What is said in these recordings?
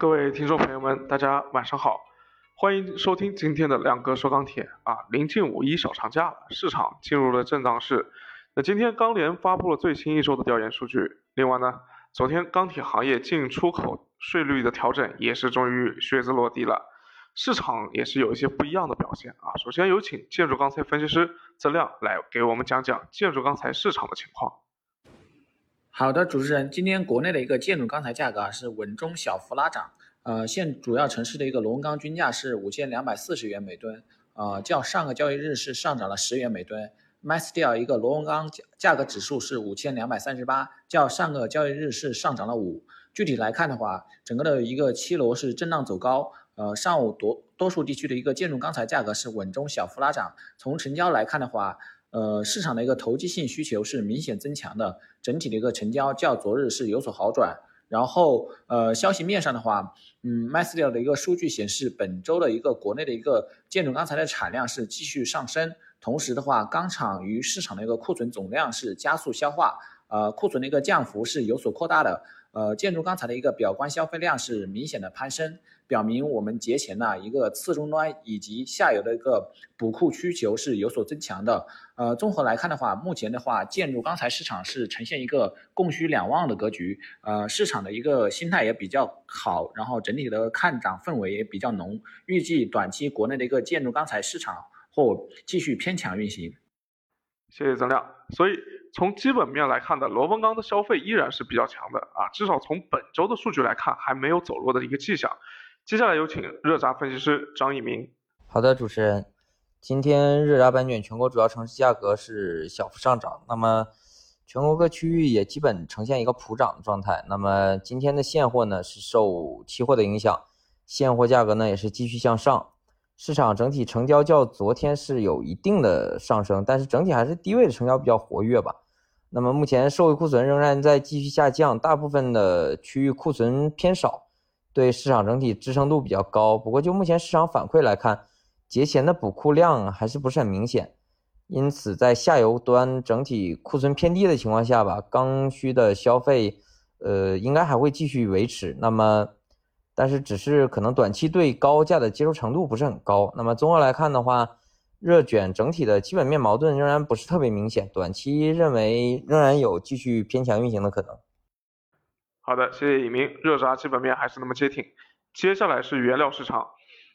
各位听众朋友们，大家晚上好，欢迎收听今天的亮哥说钢铁啊。临近五一小长假了，市场进入了震荡市。那今天钢联发布了最新一周的调研数据。另外呢，昨天钢铁行业进出口税率的调整也是终于靴子落地了，市场也是有一些不一样的表现啊。首先有请建筑钢材分析师曾亮来给我们讲讲建筑钢材市场的情况。好的，主持人，今天国内的一个建筑钢材价格啊是稳中小幅拉涨，呃，现主要城市的一个螺纹钢均价是五千两百四十元每吨，呃，较上个交易日是上涨了十元每吨。MySteel 一个螺纹钢价价格指数是五千两百三十八，较上个交易日是上涨了五。具体来看的话，整个的一个七楼是震荡走高，呃，上午多多数地区的一个建筑钢材价格是稳中小幅拉涨。从成交来看的话，呃，市场的一个投机性需求是明显增强的，整体的一个成交较昨日是有所好转。然后，呃，消息面上的话，嗯 mes 料的一个数据显示，本周的一个国内的一个建筑钢材的产量是继续上升，同时的话，钢厂与市场的一个库存总量是加速消化，呃，库存的一个降幅是有所扩大的。呃，建筑钢材的一个表观消费量是明显的攀升，表明我们节前呢一个次终端以及下游的一个补库需求是有所增强的。呃，综合来看的话，目前的话，建筑钢材市场是呈现一个供需两旺的格局。呃，市场的一个心态也比较好，然后整体的看涨氛围也比较浓。预计短期国内的一个建筑钢材市场或继续偏强运行。谢谢曾亮。所以从基本面来看的，螺纹钢的消费依然是比较强的啊，至少从本周的数据来看，还没有走弱的一个迹象。接下来有请热轧分析师张一鸣。好的，主持人，今天热轧板卷全国主要城市价格是小幅上涨，那么全国各区域也基本呈现一个普涨的状态。那么今天的现货呢是受期货的影响，现货价格呢也是继续向上。市场整体成交较昨天是有一定的上升，但是整体还是低位的成交比较活跃吧。那么目前社会库存仍然在继续下降，大部分的区域库存偏少，对市场整体支撑度比较高。不过就目前市场反馈来看，节前的补库量还是不是很明显，因此在下游端整体库存偏低的情况下吧，刚需的消费，呃，应该还会继续维持。那么。但是只是可能短期对高价的接受程度不是很高。那么综合来看的话，热卷整体的基本面矛盾仍然不是特别明显，短期认为仍然有继续偏强运行的可能。好的，谢谢尹明。热轧基本面还是那么坚挺。接下来是原料市场，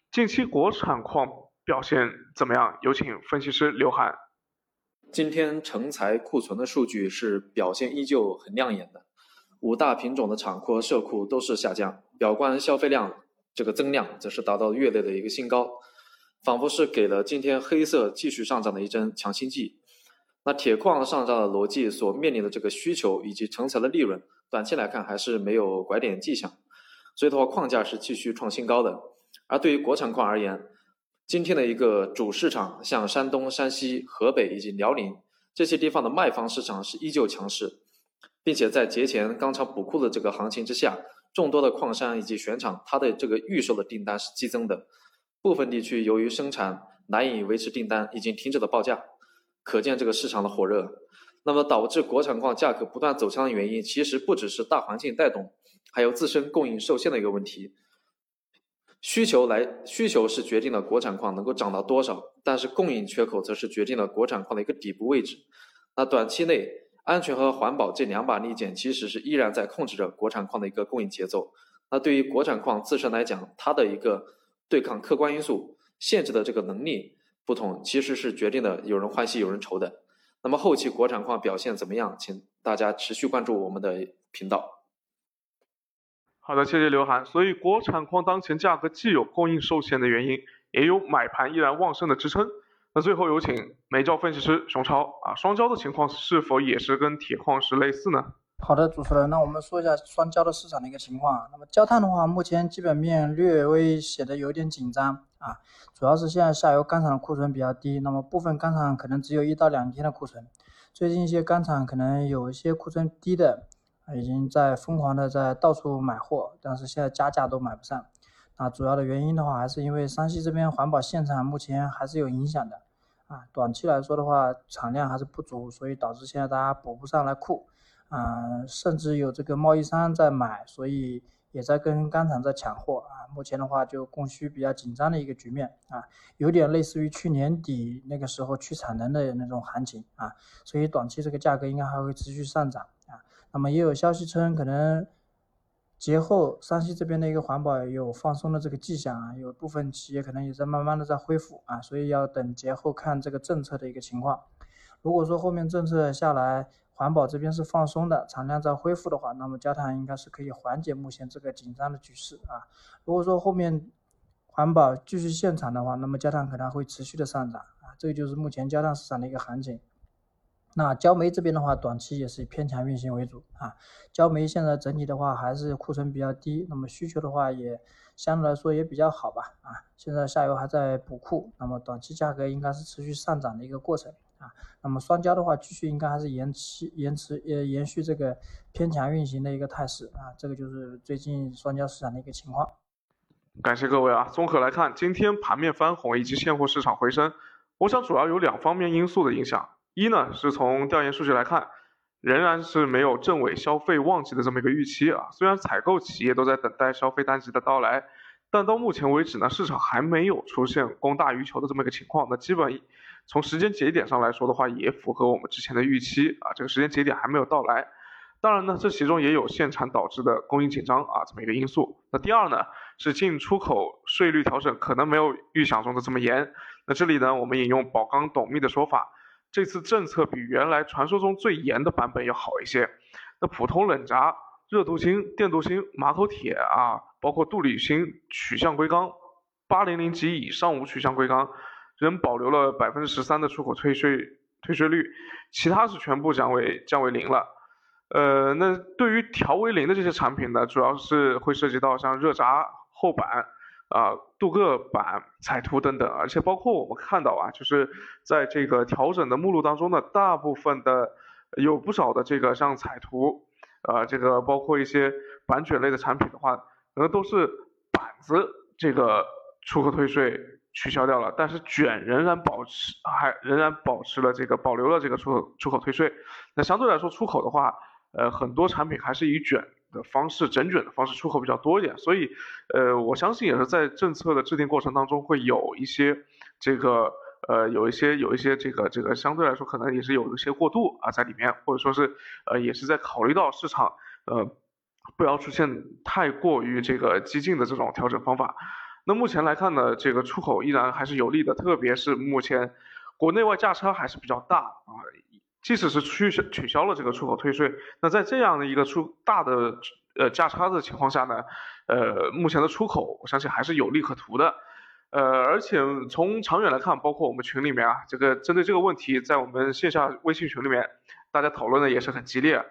近期国产矿表现怎么样？有请分析师刘涵。今天成材库存的数据是表现依旧很亮眼的。五大品种的厂库和社库都是下降，表观消费量这个增量则是达到月内的一个新高，仿佛是给了今天黑色继续上涨的一针强心剂。那铁矿上涨的逻辑所面临的这个需求以及成材的利润，短期来看还是没有拐点迹象，所以的话矿价是继续创新高的。而对于国产矿而言，今天的一个主市场像山东、山西、河北以及辽宁这些地方的卖方市场是依旧强势。并且在节前钢厂补库的这个行情之下，众多的矿山以及选厂，它的这个预售的订单是激增的。部分地区由于生产难以维持订单，已经停止了报价，可见这个市场的火热。那么导致国产矿价格不断走强的原因，其实不只是大环境带动，还有自身供应受限的一个问题。需求来，需求是决定了国产矿能够涨到多少，但是供应缺口则是决定了国产矿的一个底部位置。那短期内。安全和环保这两把利剑，其实是依然在控制着国产矿的一个供应节奏。那对于国产矿自身来讲，它的一个对抗客观因素限制的这个能力不同，其实是决定了有人欢喜有人愁的。那么后期国产矿表现怎么样？请大家持续关注我们的频道。好的，谢谢刘涵。所以国产矿当前价格既有供应受限的原因，也有买盘依然旺盛的支撑。那最后有请煤焦分析师熊超啊，双焦的情况是否也是跟铁矿石类似呢？好的，主持人，那我们说一下双焦的市场的一个情况。那么焦炭的话，目前基本面略微显得有点紧张啊，主要是现在下游钢厂的库存比较低，那么部分钢厂可能只有一到两天的库存。最近一些钢厂可能有一些库存低的，已经在疯狂的在到处买货，但是现在加价都买不上。那主要的原因的话，还是因为山西这边环保限产目前还是有影响的。啊，短期来说的话，产量还是不足，所以导致现在大家补不上来库，啊，甚至有这个贸易商在买，所以也在跟钢厂在抢货啊。目前的话就供需比较紧张的一个局面啊，有点类似于去年底那个时候去产能的那种行情啊，所以短期这个价格应该还会持续上涨啊。那么也有消息称可能。节后，山西这边的一个环保有放松的这个迹象啊，有部分企业可能也在慢慢的在恢复啊，所以要等节后看这个政策的一个情况。如果说后面政策下来，环保这边是放松的，产量在恢复的话，那么焦炭应该是可以缓解目前这个紧张的局势啊。如果说后面环保继续限产的话，那么焦炭可能会持续的上涨啊，这个就是目前焦炭市场的一个行情。那焦煤这边的话，短期也是偏强运行为主啊。焦煤现在整体的话还是库存比较低，那么需求的话也相对来说也比较好吧啊。现在下游还在补库，那么短期价格应该是持续上涨的一个过程啊。那么双焦的话，继续应该还是延期延迟呃延续这个偏强运行的一个态势啊。这个就是最近双焦市场的一个情况。感谢各位啊，综合来看，今天盘面翻红以及现货市场回升，我想主要有两方面因素的影响。一呢，是从调研数据来看，仍然是没有正尾消费旺季的这么一个预期啊。虽然采购企业都在等待消费淡季的到来，但到目前为止呢，市场还没有出现供大于求的这么一个情况。那基本从时间节点上来说的话，也符合我们之前的预期啊。这个时间节点还没有到来。当然呢，这其中也有限产导致的供应紧张啊这么一个因素。那第二呢，是进出口税率调整可能没有预想中的这么严。那这里呢，我们引用宝钢董秘的说法。这次政策比原来传说中最严的版本要好一些。那普通冷轧、热镀锌、电镀锌、马口铁啊，包括镀铝锌取向硅钢，八零零级以上无取向硅钢，仍保留了百分之十三的出口退税退税率，其他是全部降为降为零了。呃，那对于调为零的这些产品呢，主要是会涉及到像热轧厚板。啊，镀铬板、彩涂等等，而且包括我们看到啊，就是在这个调整的目录当中呢，大部分的有不少的这个像彩涂，呃，这个包括一些板卷类的产品的话，可能都是板子这个出口退税取消掉了，但是卷仍然保持，还仍然保持了这个保留了这个出口出口退税。那相对来说，出口的话，呃，很多产品还是以卷。的方式整卷的方式出口比较多一点，所以，呃，我相信也是在政策的制定过程当中会有一些这个，呃，有一些有一些这个这个相对来说可能也是有一些过度啊在里面，或者说是呃也是在考虑到市场呃不要出现太过于这个激进的这种调整方法。那目前来看呢，这个出口依然还是有利的，特别是目前国内外价差还是比较大啊。即使是取消取消了这个出口退税，那在这样的一个出大的呃价差的情况下呢，呃，目前的出口我相信还是有利可图的，呃，而且从长远来看，包括我们群里面啊，这个针对这个问题，在我们线下微信群里面，大家讨论的也是很激烈，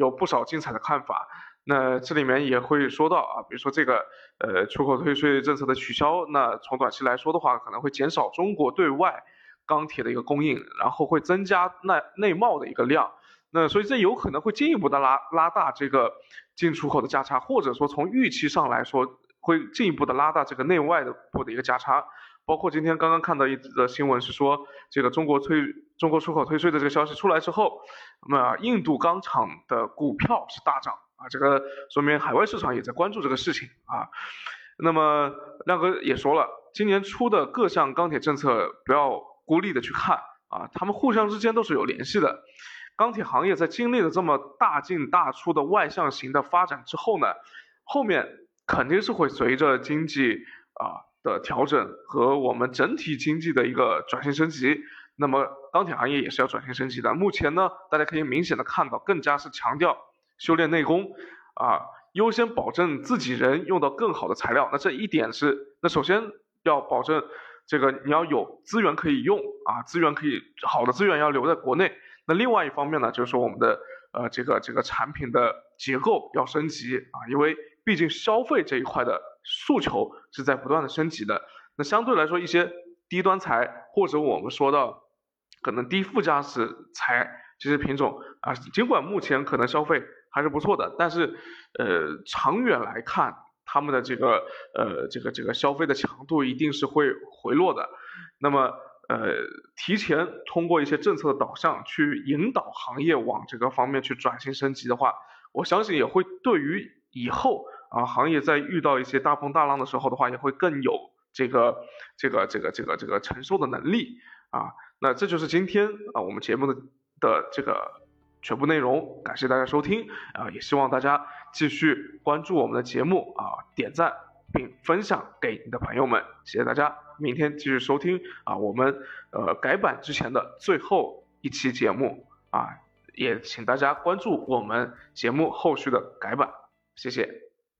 有不少精彩的看法。那这里面也会说到啊，比如说这个呃出口退税政策的取消，那从短期来说的话，可能会减少中国对外。钢铁的一个供应，然后会增加内内贸的一个量，那所以这有可能会进一步的拉拉大这个进出口的价差，或者说从预期上来说会进一步的拉大这个内外的部的一个价差。包括今天刚刚看到一则新闻是说，这个中国退中国出口退税的这个消息出来之后，那么印度钢厂的股票是大涨啊，这个说明海外市场也在关注这个事情啊。那么亮哥也说了，今年出的各项钢铁政策不要。孤立的去看啊，他们互相之间都是有联系的。钢铁行业在经历了这么大进大出的外向型的发展之后呢，后面肯定是会随着经济啊的调整和我们整体经济的一个转型升级，那么钢铁行业也是要转型升级的。目前呢，大家可以明显的看到，更加是强调修炼内功啊，优先保证自己人用到更好的材料。那这一点是，那首先要保证。这个你要有资源可以用啊，资源可以好的资源要留在国内。那另外一方面呢，就是说我们的呃这个这个产品的结构要升级啊，因为毕竟消费这一块的诉求是在不断的升级的。那相对来说，一些低端材或者我们说到可能低附加值材这些品种啊，尽管目前可能消费还是不错的，但是呃长远来看。他们的这个呃这个这个消费的强度一定是会回落的，那么呃提前通过一些政策的导向去引导行业往这个方面去转型升级的话，我相信也会对于以后啊，行业在遇到一些大风大浪的时候的话，也会更有这个这个这个这个这个承受的能力啊。那这就是今天啊我们节目的的这个全部内容，感谢大家收听啊，也希望大家继续关注我们的节目啊，点赞并分享给你的朋友们，谢谢大家，明天继续收听啊我们呃改版之前的最后一期节目啊，也请大家关注我们节目后续的改版。谢谢。